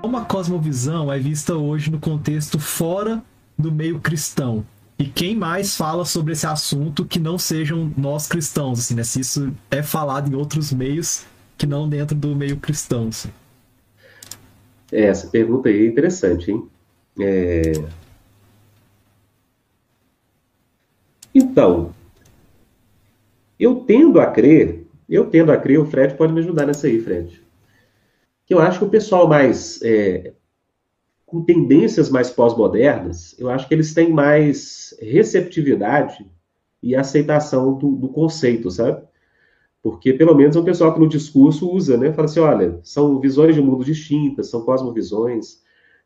como a cosmovisão é vista hoje no contexto fora do meio cristão. E quem mais fala sobre esse assunto que não sejam nós cristãos, assim, né? Se isso é falado em outros meios que não dentro do meio cristão, assim. É, essa pergunta aí é interessante, hein? É... Então, eu tendo a crer, eu tendo a crer, o Fred pode me ajudar nessa aí, Fred. Que eu acho que o pessoal mais é, com tendências mais pós-modernas, eu acho que eles têm mais receptividade e aceitação do, do, conceito, sabe? Porque, pelo menos, é um pessoal que no discurso usa, né? Fala assim, olha, são visões de mundo distintas, são cosmovisões.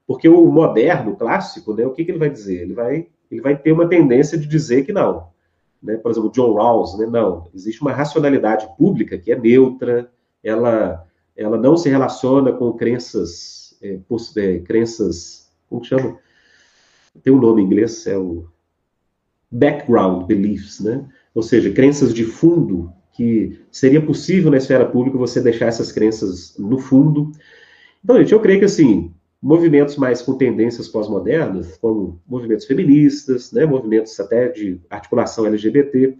Porque o moderno, o clássico, né? O que, que ele vai dizer? Ele vai, ele vai ter uma tendência de dizer que não. Né? Por exemplo, John Rawls, né? Não, existe uma racionalidade pública que é neutra, ela, ela não se relaciona com crenças é, é, crenças, como chama? Tem um nome em inglês, é o background beliefs, né? Ou seja, crenças de fundo que seria possível na esfera pública você deixar essas crenças no fundo. Então, gente, eu creio que assim, movimentos mais com tendências pós-modernas, como movimentos feministas, né, movimentos até de articulação LGBT.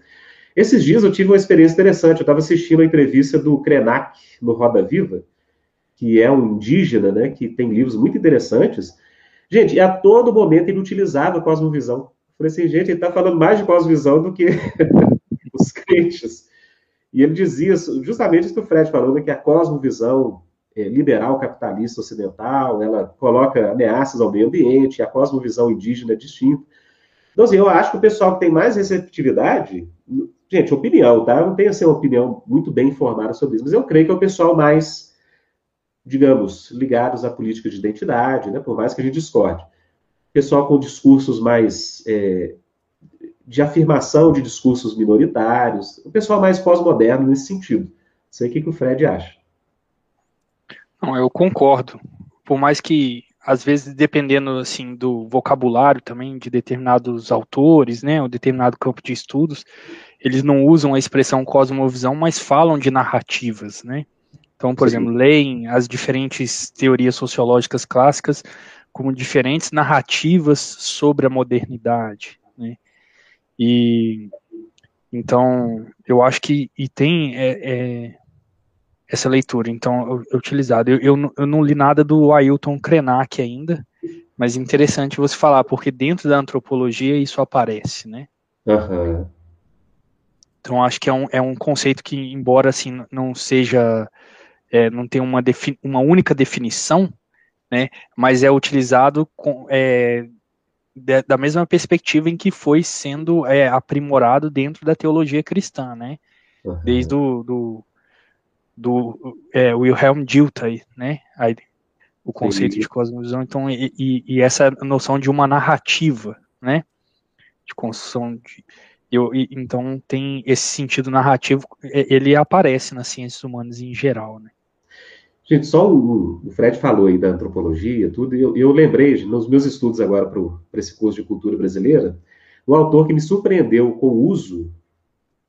Esses dias eu tive uma experiência interessante. Eu estava assistindo a entrevista do Krenak no Roda Viva, que é um indígena, né, que tem livros muito interessantes. Gente, a todo momento ele utilizava a cosmovisão. Eu falei assim, gente, ele está falando mais de cosmovisão do que os crentes. E ele dizia justamente isso que o Fred falou, né, que a cosmovisão é, liberal capitalista ocidental, ela coloca ameaças ao meio ambiente, a cosmovisão indígena é distinta. Então, assim, eu acho que o pessoal que tem mais receptividade, gente, opinião, tá? Eu não tenho uma opinião muito bem informada sobre isso, mas eu creio que é o pessoal mais digamos, ligados à política de identidade, né, por mais que a gente discorde. Pessoal com discursos mais é, de afirmação de discursos minoritários, o pessoal mais pós-moderno nesse sentido. Não sei o que, que o Fred acha. Não, eu concordo. Por mais que, às vezes, dependendo assim do vocabulário também de determinados autores, né, ou determinado campo de estudos, eles não usam a expressão cosmovisão, mas falam de narrativas, né? Então, por Sim. exemplo, leem as diferentes teorias sociológicas clássicas como diferentes narrativas sobre a modernidade, né? E então eu acho que e tem é, é, essa leitura, então é utilizado. Eu, eu, eu, não li nada do Ailton Krenak ainda, mas interessante você falar porque dentro da antropologia isso aparece, né? Uhum. Então acho que é um, é um conceito que, embora assim não seja é, não tem uma, uma única definição, né, mas é utilizado com, é, da mesma perspectiva em que foi sendo é, aprimorado dentro da teologia cristã, né, uhum. desde o do, do é, Wilhelm Dilthey, né, aí, o conceito Sim. de cosmovisão, então, e, e, e, essa noção de uma narrativa, né, de construção de, eu, então tem esse sentido narrativo, ele aparece nas ciências humanas em geral, né. Gente, só o, o Fred falou aí da antropologia, tudo, e eu, eu lembrei, nos meus estudos agora para esse curso de cultura brasileira, um autor que me surpreendeu com o uso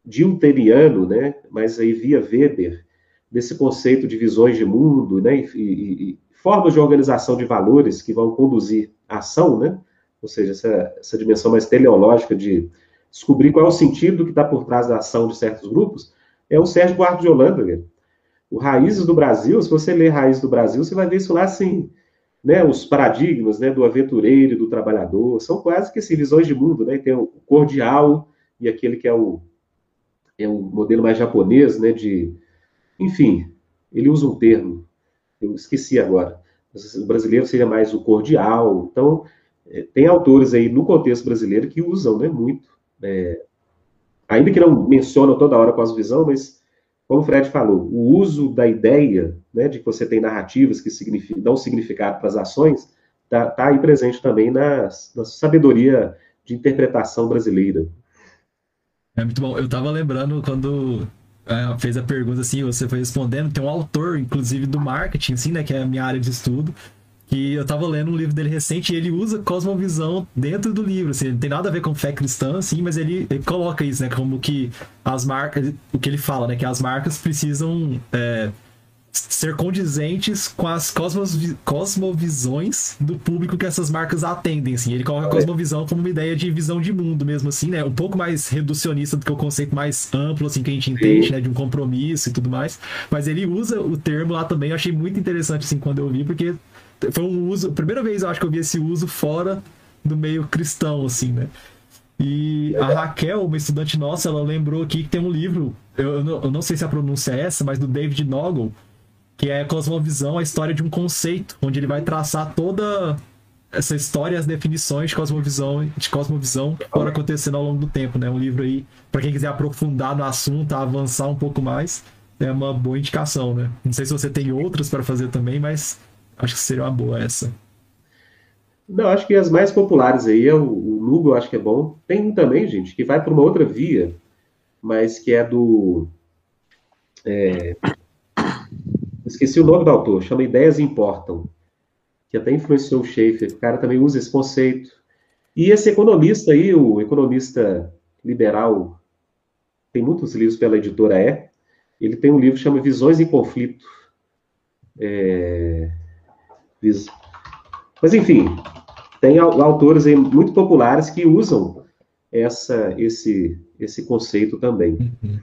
dilteriano, né, mas aí via Weber, desse conceito de visões de mundo, né, e, e, e formas de organização de valores que vão conduzir a ação, né, ou seja, essa, essa dimensão mais teleológica de descobrir qual é o sentido que está por trás da ação de certos grupos, é o Sérgio Buarque de Holanda, né? o Raízes do Brasil, se você ler Raízes do Brasil, você vai ver isso lá assim, né, os paradigmas, né, do aventureiro e do trabalhador, são quase que assim, visões de mundo, né, tem o cordial e aquele que é o, é um modelo mais japonês, né, de, enfim, ele usa um termo, eu esqueci agora, o brasileiro seria mais o cordial, então, é, tem autores aí no contexto brasileiro que usam, né, muito, é, ainda que não mencionam toda hora com as visão, mas como o Fred falou, o uso da ideia né, de que você tem narrativas que dão significado para as ações está tá aí presente também na, na sabedoria de interpretação brasileira. É muito bom. Eu estava lembrando quando fez a pergunta assim, você foi respondendo, tem um autor, inclusive, do marketing, assim, né, que é a minha área de estudo, que eu tava lendo um livro dele recente e ele usa cosmovisão dentro do livro, assim, não tem nada a ver com fé cristã, assim, mas ele, ele, coloca isso, né, como que as marcas, o que ele fala, né, que as marcas precisam é, ser condizentes com as cosmovi cosmovisões do público que essas marcas atendem, assim. Ele coloca a cosmovisão como uma ideia de visão de mundo mesmo, assim, né? Um pouco mais reducionista do que o conceito mais amplo, assim, que a gente entende, né? De um compromisso e tudo mais. Mas ele usa o termo lá também, eu achei muito interessante, assim, quando eu vi, porque foi um uso... Primeira vez eu acho que eu vi esse uso fora do meio cristão, assim, né? E a Raquel, uma estudante nossa, ela lembrou aqui que tem um livro, eu não, eu não sei se a pronúncia é essa, mas do David Noggle, que é Cosmovisão, a história de um conceito, onde ele vai traçar toda essa história as definições de cosmovisão, de cosmovisão que foram acontecendo ao longo do tempo, né? Um livro aí, para quem quiser aprofundar no assunto, avançar um pouco mais, é uma boa indicação, né? Não sei se você tem outras para fazer também, mas acho que seria uma boa essa. Não, acho que as mais populares aí é o, o Lugo, acho que é bom. Tem um também, gente, que vai para uma outra via, mas que é do. É, esqueci o nome do autor, chama Ideias Importam, que até influenciou o Schaefer. O cara também usa esse conceito. E esse economista aí, o economista liberal, tem muitos livros pela editora E. Ele tem um livro que chama Visões em Conflito. É... Mas, enfim, tem autores aí muito populares que usam essa, esse, esse conceito também. Uhum.